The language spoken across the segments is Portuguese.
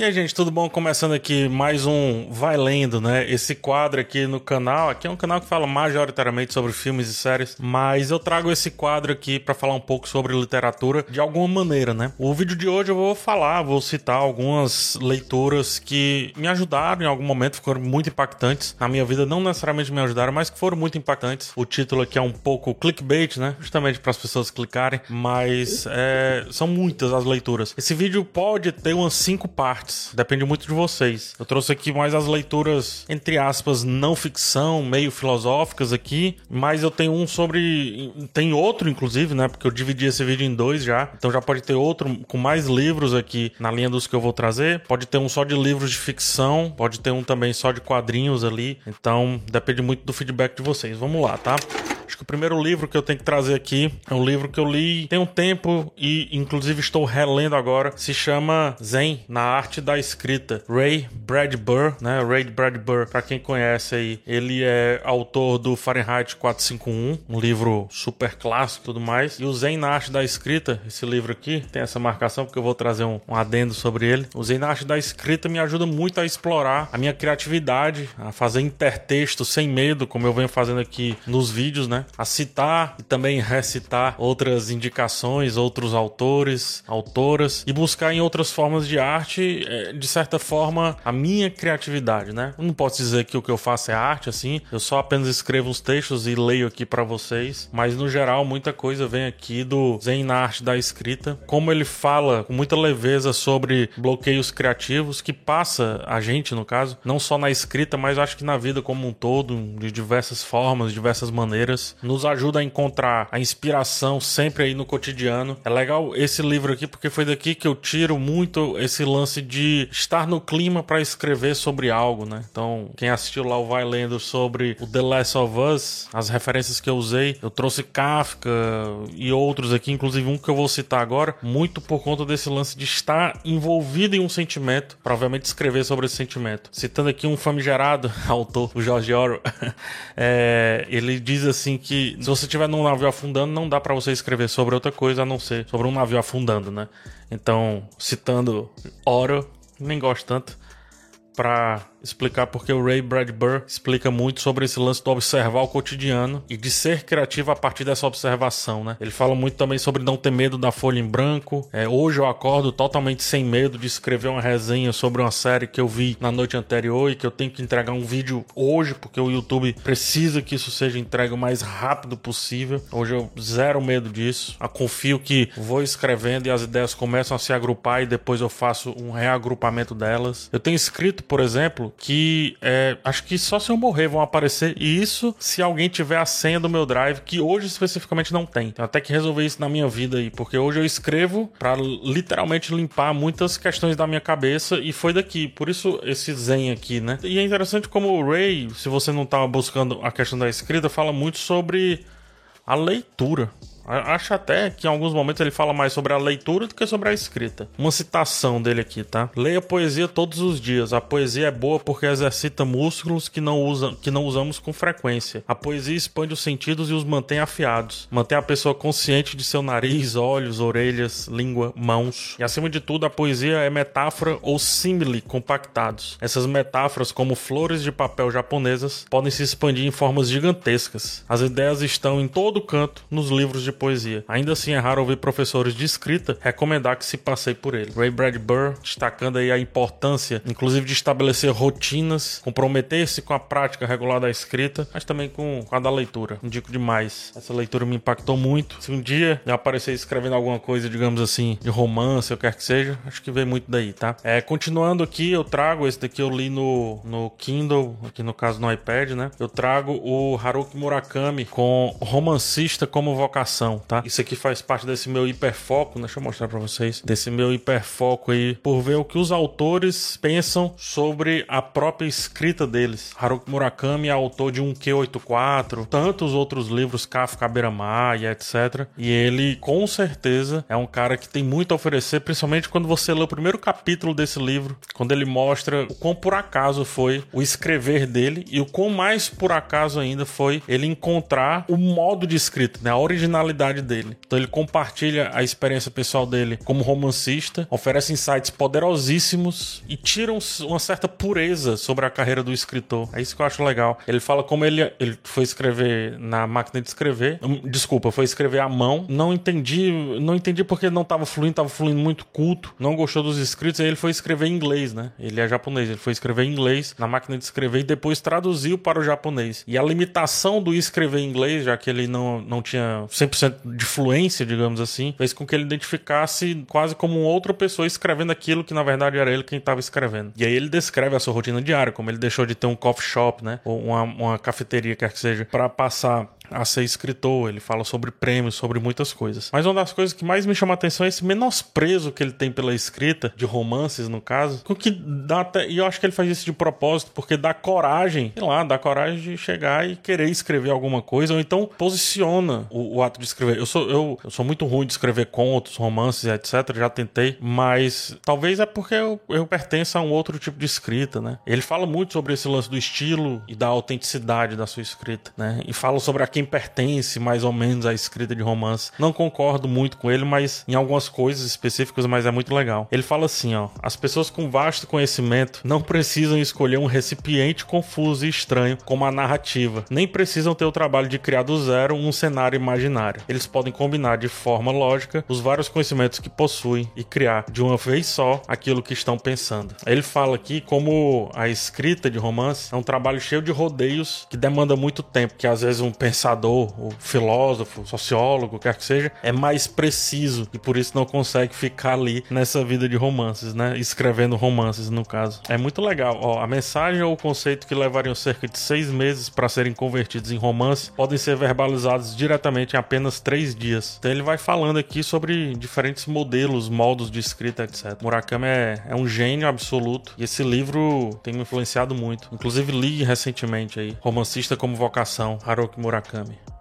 E aí, gente, tudo bom? Começando aqui mais um Vai Lendo, né? Esse quadro aqui no canal. Aqui é um canal que fala majoritariamente sobre filmes e séries, mas eu trago esse quadro aqui para falar um pouco sobre literatura de alguma maneira, né? O vídeo de hoje eu vou falar, vou citar algumas leituras que me ajudaram em algum momento, foram muito impactantes na minha vida, não necessariamente me ajudaram, mas que foram muito impactantes. O título aqui é um pouco clickbait, né? Justamente para as pessoas clicarem, mas é, são muitas as leituras. Esse vídeo pode ter umas cinco partes Depende muito de vocês. Eu trouxe aqui mais as leituras, entre aspas, não ficção, meio filosóficas aqui. Mas eu tenho um sobre. Tem outro, inclusive, né? Porque eu dividi esse vídeo em dois já. Então já pode ter outro com mais livros aqui na linha dos que eu vou trazer. Pode ter um só de livros de ficção. Pode ter um também só de quadrinhos ali. Então depende muito do feedback de vocês. Vamos lá, tá? Que o primeiro livro que eu tenho que trazer aqui é um livro que eu li tem um tempo e, inclusive, estou relendo agora. Se chama Zen, na arte da escrita. Ray Bradbury, né? Ray Bradbury, para quem conhece aí, ele é autor do Fahrenheit 451, um livro super clássico e tudo mais. E o Zen na arte da escrita, esse livro aqui, tem essa marcação porque eu vou trazer um, um adendo sobre ele. O Zen na arte da escrita me ajuda muito a explorar a minha criatividade, a fazer intertexto sem medo, como eu venho fazendo aqui nos vídeos, né? A citar e também recitar outras indicações, outros autores, autoras e buscar em outras formas de arte, é, de certa forma, a minha criatividade, né? Eu não posso dizer que o que eu faço é arte assim, eu só apenas escrevo uns textos e leio aqui para vocês, mas no geral muita coisa vem aqui do Zen na arte da escrita, como ele fala com muita leveza sobre bloqueios criativos que passa a gente, no caso, não só na escrita, mas acho que na vida como um todo, de diversas formas, de diversas maneiras nos ajuda a encontrar a inspiração sempre aí no cotidiano. É legal esse livro aqui porque foi daqui que eu tiro muito esse lance de estar no clima para escrever sobre algo, né? Então, quem assistiu lá o Vai Lendo sobre o The Last of Us, as referências que eu usei, eu trouxe Kafka e outros aqui, inclusive um que eu vou citar agora, muito por conta desse lance de estar envolvido em um sentimento, para obviamente escrever sobre esse sentimento. Citando aqui um famigerado autor, o George Orwell, é, ele diz assim que se você estiver num navio afundando, não dá para você escrever sobre outra coisa a não ser sobre um navio afundando, né? Então, citando Oro, nem gosto tanto, para explicar porque o Ray Bradbury explica muito sobre esse lance do observar o cotidiano e de ser criativo a partir dessa observação, né? Ele fala muito também sobre não ter medo da folha em branco. É, hoje eu acordo totalmente sem medo de escrever uma resenha sobre uma série que eu vi na noite anterior e que eu tenho que entregar um vídeo hoje porque o YouTube precisa que isso seja entregue o mais rápido possível. Hoje eu zero medo disso. Eu confio que vou escrevendo e as ideias começam a se agrupar e depois eu faço um reagrupamento delas. Eu tenho escrito, por exemplo, que é, acho que só se eu morrer vão aparecer. E isso se alguém tiver a senha do meu drive, que hoje especificamente não tem. Então, até que resolver isso na minha vida aí, porque hoje eu escrevo para literalmente limpar muitas questões da minha cabeça e foi daqui. Por isso esse zen aqui, né? E é interessante como o Ray, se você não tava buscando a questão da escrita, fala muito sobre a leitura. Acho até que em alguns momentos ele fala mais sobre a leitura do que sobre a escrita. Uma citação dele aqui, tá? Leia poesia todos os dias. A poesia é boa porque exercita músculos que não, usa, que não usamos com frequência. A poesia expande os sentidos e os mantém afiados. Mantém a pessoa consciente de seu nariz, olhos, orelhas, língua, mãos. E acima de tudo, a poesia é metáfora ou símile compactados. Essas metáforas, como flores de papel japonesas, podem se expandir em formas gigantescas. As ideias estão em todo canto nos livros de poesia. Ainda assim, é raro ouvir professores de escrita recomendar que se passeie por ele. Ray Bradbury destacando aí a importância, inclusive, de estabelecer rotinas, comprometer-se com a prática regular da escrita, mas também com, com a da leitura. Indico demais. Essa leitura me impactou muito. Se um dia eu aparecer escrevendo alguma coisa, digamos assim, de romance, ou quer que seja, acho que vem muito daí, tá? É, continuando aqui, eu trago esse daqui eu li no, no Kindle, aqui no caso no iPad, né? Eu trago o Haruki Murakami com romancista como vocação atenção, tá? Isso aqui faz parte desse meu hiperfoco, né? deixa eu mostrar para vocês, desse meu hiperfoco aí, por ver o que os autores pensam sobre a própria escrita deles. Haruki Murakami é autor de um Q84, tantos outros livros, Kafka Beira-Mar e etc. E ele, com certeza, é um cara que tem muito a oferecer, principalmente quando você lê o primeiro capítulo desse livro, quando ele mostra o quão por acaso foi o escrever dele e o quão mais por acaso ainda foi ele encontrar o modo de escrita, né? A originalidade personalidade dele. Então ele compartilha a experiência pessoal dele como romancista, oferece insights poderosíssimos e tira uma certa pureza sobre a carreira do escritor. É isso que eu acho legal. Ele fala como ele, ele foi escrever na máquina de escrever. Hum, desculpa, foi escrever à mão. Não entendi, não entendi porque não estava fluindo, estava fluindo muito culto. Não gostou dos escritos, aí ele foi escrever em inglês, né? Ele é japonês, ele foi escrever em inglês na máquina de escrever e depois traduziu para o japonês. E a limitação do escrever em inglês, já que ele não, não tinha 100% de fluência, digamos assim, fez com que ele identificasse quase como outra pessoa escrevendo aquilo que na verdade era ele quem estava escrevendo. E aí ele descreve a sua rotina diária, como ele deixou de ter um coffee shop, né? Ou uma, uma cafeteria, quer que seja, para passar a ser escritor, ele fala sobre prêmios, sobre muitas coisas. Mas uma das coisas que mais me chama a atenção é esse menosprezo que ele tem pela escrita, de romances no caso, com que dá até, e eu acho que ele faz isso de propósito, porque dá coragem, sei lá, dá coragem de chegar e querer escrever alguma coisa, ou então posiciona o, o ato de escrever. Eu sou, eu, eu sou muito ruim de escrever contos, romances, etc, já tentei, mas talvez é porque eu, eu pertenço a um outro tipo de escrita, né? Ele fala muito sobre esse lance do estilo e da autenticidade da sua escrita, né? E fala sobre aquele quem pertence mais ou menos à escrita de romance. Não concordo muito com ele, mas em algumas coisas específicas, mas é muito legal. Ele fala assim, ó: as pessoas com vasto conhecimento não precisam escolher um recipiente confuso e estranho como a narrativa, nem precisam ter o trabalho de criar do zero um cenário imaginário. Eles podem combinar de forma lógica os vários conhecimentos que possuem e criar de uma vez só aquilo que estão pensando. Ele fala aqui como a escrita de romance é um trabalho cheio de rodeios que demanda muito tempo, que às vezes um pensamento pensador, o filósofo, sociólogo, quer que seja, é mais preciso e por isso não consegue ficar ali nessa vida de romances, né? Escrevendo romances, no caso. É muito legal. Ó, a mensagem ou o conceito que levariam cerca de seis meses para serem convertidos em romance podem ser verbalizados diretamente em apenas três dias. Então ele vai falando aqui sobre diferentes modelos, modos de escrita, etc. Murakami é, é um gênio absoluto e esse livro tem me influenciado muito. Inclusive li recentemente aí, Romancista como Vocação, Haruki Murakami. Dame.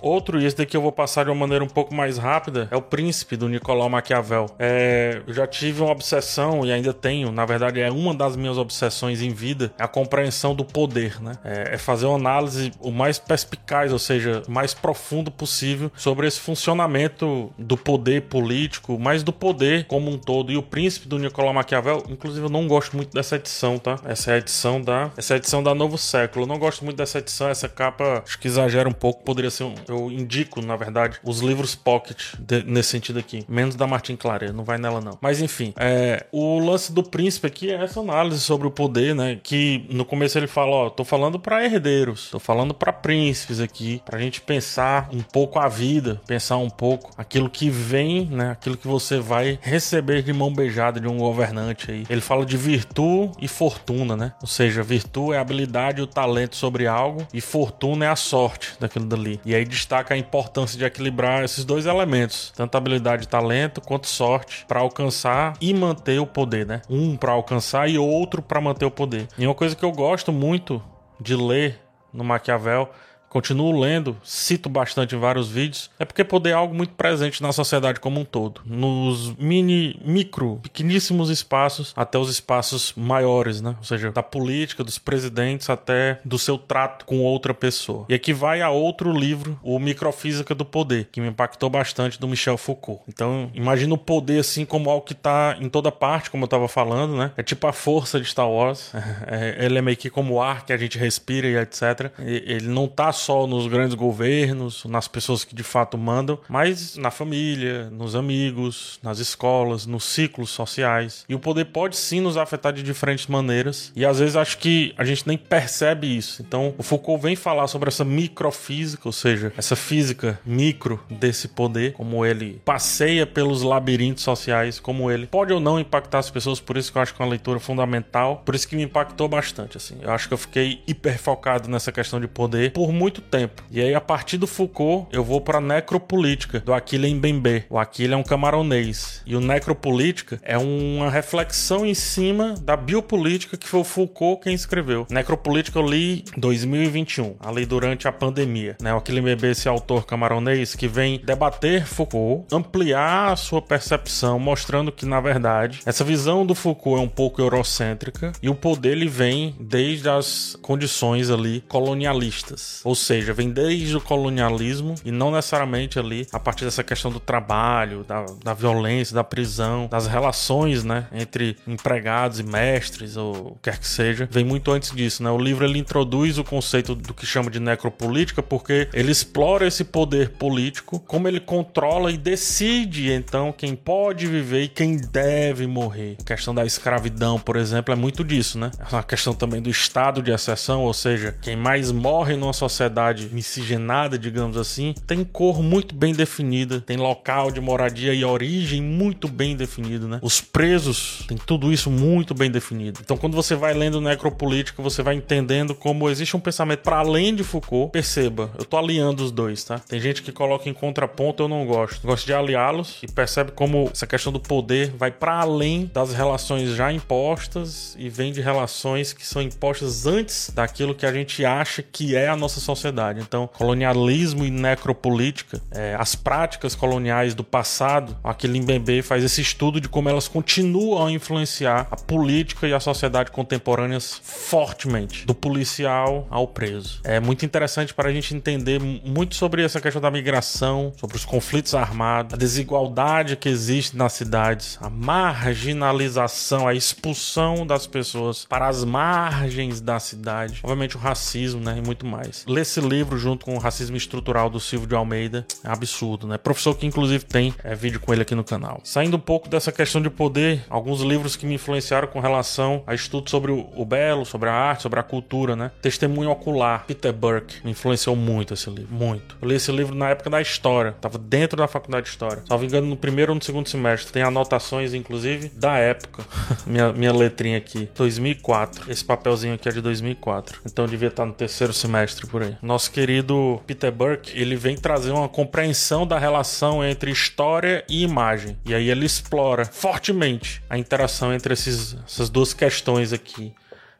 Outro, e esse daqui eu vou passar de uma maneira um pouco mais rápida, é o Príncipe do Nicolau Maquiavel. É, eu já tive uma obsessão e ainda tenho, na verdade é uma das minhas obsessões em vida, é a compreensão do poder, né? É, é fazer uma análise o mais perspicaz, ou seja, o mais profundo possível sobre esse funcionamento do poder político, mas do poder como um todo. E o Príncipe do Nicolau Maquiavel, inclusive eu não gosto muito dessa edição, tá? Essa é a edição da, essa é edição da Novo Século. Eu não gosto muito dessa edição, essa capa acho que exagera um pouco, poderia ser um eu indico, na verdade, os livros Pocket de, nesse sentido aqui. Menos da Martin Claret, não vai nela não. Mas enfim, é, o lance do príncipe aqui é essa análise sobre o poder, né? Que no começo ele fala, ó, tô falando para herdeiros, tô falando para príncipes aqui, pra gente pensar um pouco a vida, pensar um pouco aquilo que vem, né? Aquilo que você vai receber de mão beijada de um governante aí. Ele fala de virtude e fortuna, né? Ou seja, virtude é a habilidade e o talento sobre algo e fortuna é a sorte daquilo dali. E aí destaca a importância de equilibrar esses dois elementos, tanto habilidade e talento quanto sorte, para alcançar e manter o poder, né? Um para alcançar e outro para manter o poder. E uma coisa que eu gosto muito de ler no Maquiavel continuo lendo, cito bastante em vários vídeos, é porque poder é algo muito presente na sociedade como um todo. Nos mini, micro, pequeníssimos espaços até os espaços maiores, né? Ou seja, da política, dos presidentes até do seu trato com outra pessoa. E aqui vai a outro livro, o Microfísica do Poder, que me impactou bastante do Michel Foucault. Então, imagina o poder assim como algo que tá em toda parte, como eu tava falando, né? É tipo a força de Star Wars. É, ele é meio que como o ar que a gente respira e etc. Ele não tá só nos grandes governos, nas pessoas que de fato mandam, mas na família, nos amigos, nas escolas, nos ciclos sociais. E o poder pode sim nos afetar de diferentes maneiras, e às vezes acho que a gente nem percebe isso. Então, o Foucault vem falar sobre essa microfísica, ou seja, essa física micro desse poder, como ele passeia pelos labirintos sociais, como ele pode ou não impactar as pessoas, por isso que eu acho que é uma leitura fundamental, por isso que me impactou bastante, assim. Eu acho que eu fiquei hiper focado nessa questão de poder por muito muito tempo. E aí, a partir do Foucault, eu vou pra necropolítica, do Aquile Mbembe. O Aquile é um camaronês. E o necropolítica é uma reflexão em cima da biopolítica que foi o Foucault quem escreveu. Necropolítica eu li 2021, ali durante a pandemia. Né? O Aquile Mbembe, esse autor camaronês, que vem debater Foucault, ampliar a sua percepção, mostrando que, na verdade, essa visão do Foucault é um pouco eurocêntrica e o poder ele vem desde as condições ali colonialistas. Ou seja, vem desde o colonialismo e não necessariamente ali a partir dessa questão do trabalho, da, da violência, da prisão, das relações, né, entre empregados e mestres ou o que quer que seja, vem muito antes disso, né? O livro ele introduz o conceito do que chama de necropolítica porque ele explora esse poder político, como ele controla e decide então quem pode viver e quem deve morrer. A questão da escravidão, por exemplo, é muito disso, né? Uma questão também do estado de exceção, ou seja, quem mais morre numa sociedade miscigenada, digamos assim, tem cor muito bem definida, tem local de moradia e origem muito bem definido, né? Os presos tem tudo isso muito bem definido. Então, quando você vai lendo necropolítica, você vai entendendo como existe um pensamento para além de Foucault. Perceba, eu tô alinhando os dois, tá? Tem gente que coloca em contraponto, eu não gosto. Eu gosto de aliá-los e percebe como essa questão do poder vai para além das relações já impostas e vem de relações que são impostas antes daquilo que a gente acha que é a nossa sociedade. Então, colonialismo e necropolítica, é, as práticas coloniais do passado, aqui Limbembe faz esse estudo de como elas continuam a influenciar a política e a sociedade contemporâneas fortemente, do policial ao preso. É muito interessante para a gente entender muito sobre essa questão da migração, sobre os conflitos armados, a desigualdade que existe nas cidades, a marginalização, a expulsão das pessoas para as margens da cidade, obviamente o racismo, né, e muito mais. Esse livro junto com o Racismo Estrutural do Silvio de Almeida é absurdo, né? Professor que inclusive tem é, vídeo com ele aqui no canal. Saindo um pouco dessa questão de poder, alguns livros que me influenciaram com relação a estudos sobre o, o belo, sobre a arte, sobre a cultura, né? Testemunho Ocular, Peter Burke, me influenciou muito esse livro, muito. Eu li esse livro na época da história, tava dentro da faculdade de história. Salvo engano, no primeiro ou no segundo semestre. Tem anotações, inclusive, da época. minha, minha letrinha aqui, 2004. Esse papelzinho aqui é de 2004. Então devia estar no terceiro semestre por aí. Nosso querido Peter Burke, ele vem trazer uma compreensão da relação entre história e imagem. E aí ele explora fortemente a interação entre esses, essas duas questões aqui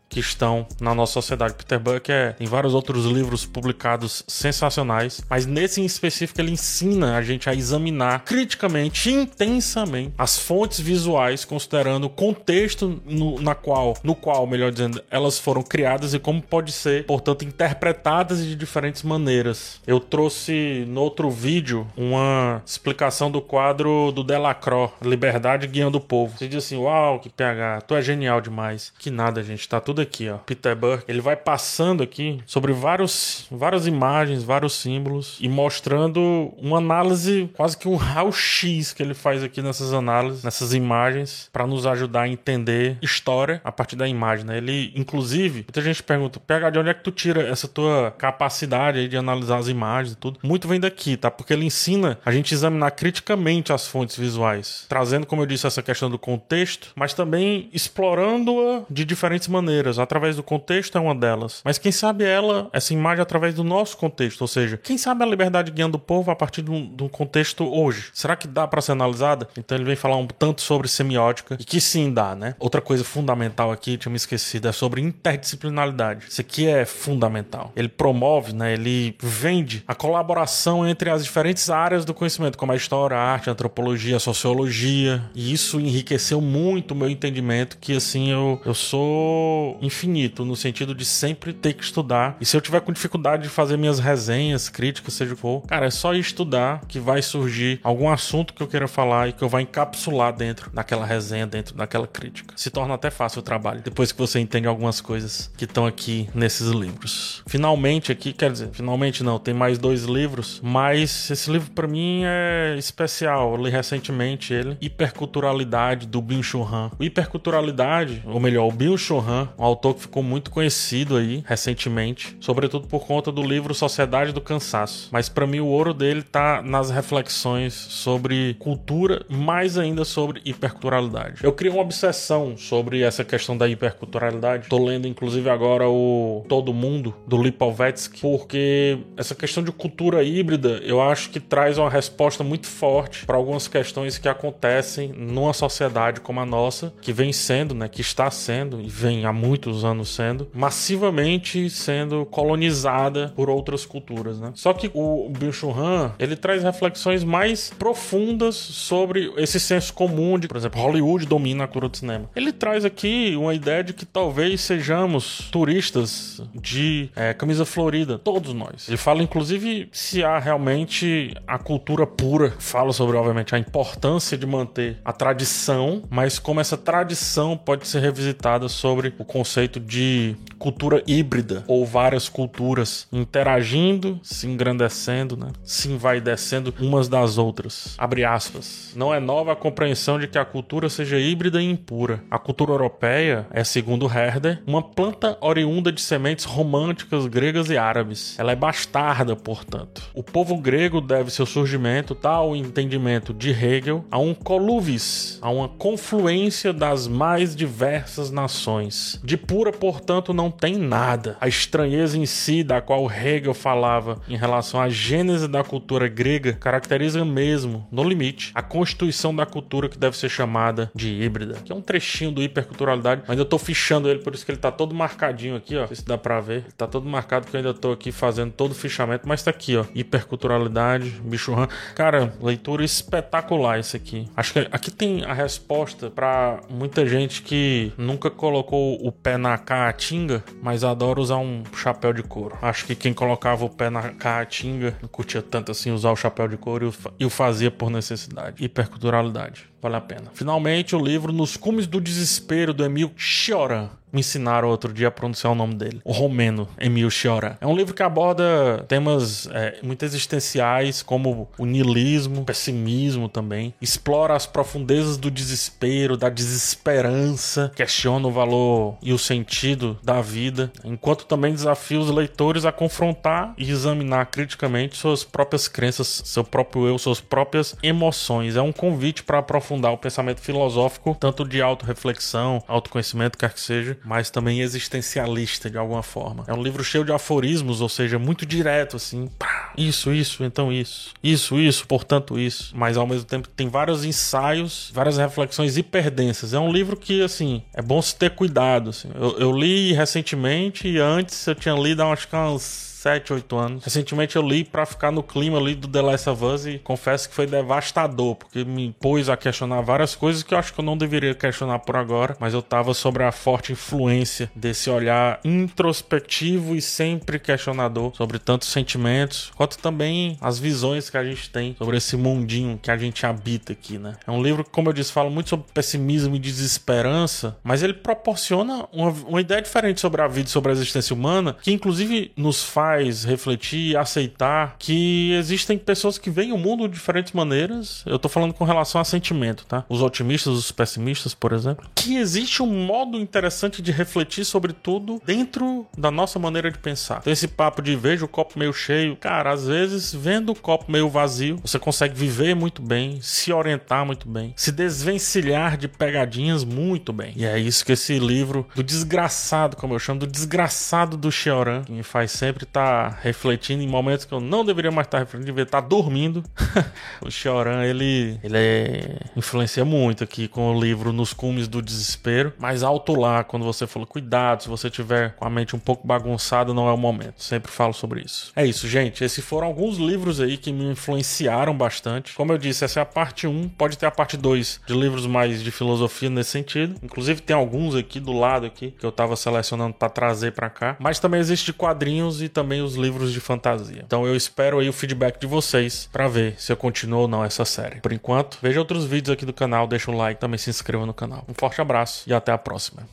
que estão na nossa sociedade. Peter Buck é, tem vários outros livros publicados sensacionais, mas nesse em específico ele ensina a gente a examinar criticamente, intensamente, as fontes visuais, considerando o contexto no, na qual, no qual, melhor dizendo, elas foram criadas e como pode ser, portanto, interpretadas de diferentes maneiras. Eu trouxe no outro vídeo uma explicação do quadro do Delacroix, Liberdade Guiando o Povo. Você diz assim, uau, que PH, tu é genial demais. Que nada, gente, tá tudo tudo aqui, ó. Peter Burke, ele vai passando aqui sobre vários, várias imagens, vários símbolos e mostrando uma análise, quase que um raio-x que ele faz aqui nessas análises, nessas imagens, para nos ajudar a entender história a partir da imagem, né? Ele, inclusive, muita gente pergunta, PH, de onde é que tu tira essa tua capacidade aí de analisar as imagens e tudo? Muito vem daqui, tá? Porque ele ensina a gente examinar criticamente as fontes visuais, trazendo, como eu disse, essa questão do contexto, mas também explorando-a de diferentes maneiras através do contexto é uma delas. Mas quem sabe ela, essa imagem, através do nosso contexto, ou seja, quem sabe a liberdade guiando o povo a partir de um, de um contexto hoje? Será que dá para ser analisada? Então ele vem falar um tanto sobre semiótica e que sim dá, né? Outra coisa fundamental aqui, tinha me esquecido, é sobre interdisciplinaridade. Isso aqui é fundamental. Ele promove, né? Ele vende a colaboração entre as diferentes áreas do conhecimento, como a história, a arte, a antropologia, a sociologia. E isso enriqueceu muito o meu entendimento que assim eu, eu sou infinito, no sentido de sempre ter que estudar. E se eu tiver com dificuldade de fazer minhas resenhas, críticas, seja o que for, cara, é só estudar que vai surgir algum assunto que eu queira falar e que eu vou encapsular dentro daquela resenha, dentro daquela crítica. Se torna até fácil o trabalho, depois que você entende algumas coisas que estão aqui nesses livros. Finalmente aqui, quer dizer, finalmente não, tem mais dois livros, mas esse livro para mim é especial. Eu li recentemente ele, Hiperculturalidade do Bin Churran. O Hiperculturalidade, ou melhor, o Churran, um autor que ficou muito conhecido aí recentemente, sobretudo por conta do livro Sociedade do Cansaço. Mas para mim o ouro dele tá nas reflexões sobre cultura, mais ainda sobre hiperculturalidade. Eu criei uma obsessão sobre essa questão da hiperculturalidade. Tô lendo inclusive agora o Todo Mundo do Lipovetsky, porque essa questão de cultura híbrida, eu acho que traz uma resposta muito forte para algumas questões que acontecem numa sociedade como a nossa, que vem sendo, né, que está sendo e vem há muito muitos anos sendo, massivamente sendo colonizada por outras culturas, né? Só que o Byung-Chul Han, ele traz reflexões mais profundas sobre esse senso comum de, por exemplo, Hollywood domina a cultura do cinema. Ele traz aqui uma ideia de que talvez sejamos turistas de é, camisa florida, todos nós. Ele fala, inclusive, se há realmente a cultura pura. Fala sobre, obviamente, a importância de manter a tradição, mas como essa tradição pode ser revisitada sobre o conceito de cultura híbrida ou várias culturas interagindo, se engrandecendo, né? se envaidecendo umas das outras. Abre aspas. Não é nova a compreensão de que a cultura seja híbrida e impura. A cultura europeia é, segundo Herder, uma planta oriunda de sementes românticas gregas e árabes. Ela é bastarda, portanto. O povo grego deve seu surgimento, tal entendimento de Hegel, a um coluvis, a uma confluência das mais diversas nações. De pura, portanto, não tem nada. A estranheza em si, da qual Hegel falava em relação à gênese da cultura grega, caracteriza mesmo, no limite, a constituição da cultura que deve ser chamada de híbrida. Que é um trechinho do hiperculturalidade, mas eu tô fichando ele, por isso que ele tá todo marcadinho aqui, ó. Não sei se dá pra ver. Ele tá todo marcado porque eu ainda tô aqui fazendo todo o fichamento, mas tá aqui, ó. Hiperculturalidade, bicho ram. Cara, leitura espetacular esse aqui. Acho que aqui tem a resposta para muita gente que nunca colocou o pé na caatinga, mas adora usar um chapéu de couro. Acho que quem colocava o pé na caatinga não curtia tanto assim usar o chapéu de couro e o fazia por necessidade. Hiperculturalidade. Vale a pena. Finalmente, o livro Nos Cumes do Desespero, do Emil Cioran me ensinaram outro dia a pronunciar o nome dele. O romeno, Emil Cioran. É um livro que aborda temas é, muito existenciais, como o niilismo, pessimismo também. Explora as profundezas do desespero, da desesperança, questiona o valor e o sentido da vida, enquanto também desafia os leitores a confrontar e examinar criticamente suas próprias crenças, seu próprio eu, suas próprias emoções. É um convite para aprofundar o pensamento filosófico, tanto de autorreflexão, autoconhecimento, quer que seja, mas também existencialista de alguma forma. É um livro cheio de aforismos, ou seja, muito direto, assim. Pá, isso, isso, então isso. Isso, isso, portanto isso. Mas ao mesmo tempo tem vários ensaios, várias reflexões hiperdensas. É um livro que, assim, é bom se ter cuidado. Assim. Eu, eu li recentemente e antes eu tinha lido, acho que umas 7, 8 anos. Recentemente eu li para ficar no clima ali do The Last of Us e confesso que foi devastador, porque me pôs a questionar várias coisas que eu acho que eu não deveria questionar por agora, mas eu tava sobre a forte influência desse olhar introspectivo e sempre questionador sobre tantos sentimentos, quanto também as visões que a gente tem sobre esse mundinho que a gente habita aqui, né? É um livro que, como eu disse, fala muito sobre pessimismo e desesperança, mas ele proporciona uma, uma ideia diferente sobre a vida e sobre a existência humana, que inclusive nos faz faz refletir aceitar que existem pessoas que veem o mundo de diferentes maneiras. Eu tô falando com relação a sentimento, tá? Os otimistas, os pessimistas, por exemplo. Que existe um modo interessante de refletir sobre tudo dentro da nossa maneira de pensar. Tem esse papo de veja o copo meio cheio. Cara, às vezes, vendo o copo meio vazio, você consegue viver muito bem, se orientar muito bem, se desvencilhar de pegadinhas muito bem. E é isso que esse livro do desgraçado, como eu chamo, do desgraçado do Xioran, que me faz sempre estar tá refletindo em momentos que eu não deveria mais estar tá refletindo, deveria estar tá dormindo. o Choran, ele, ele é, influencia muito aqui com o livro Nos Cumes do Desespero. Mas alto lá, quando você falou, cuidado, se você tiver com a mente um pouco bagunçada, não é o momento. Sempre falo sobre isso. É isso, gente. Esses foram alguns livros aí que me influenciaram bastante. Como eu disse, essa é a parte 1. Pode ter a parte 2 de livros mais de filosofia nesse sentido. Inclusive, tem alguns aqui do lado aqui que eu tava selecionando para trazer para cá. Mas também existe quadrinhos e também também os livros de fantasia. Então eu espero aí o feedback de vocês para ver se eu continuo ou não essa série. Por enquanto, veja outros vídeos aqui do canal, deixa um like, também se inscreva no canal. Um forte abraço e até a próxima.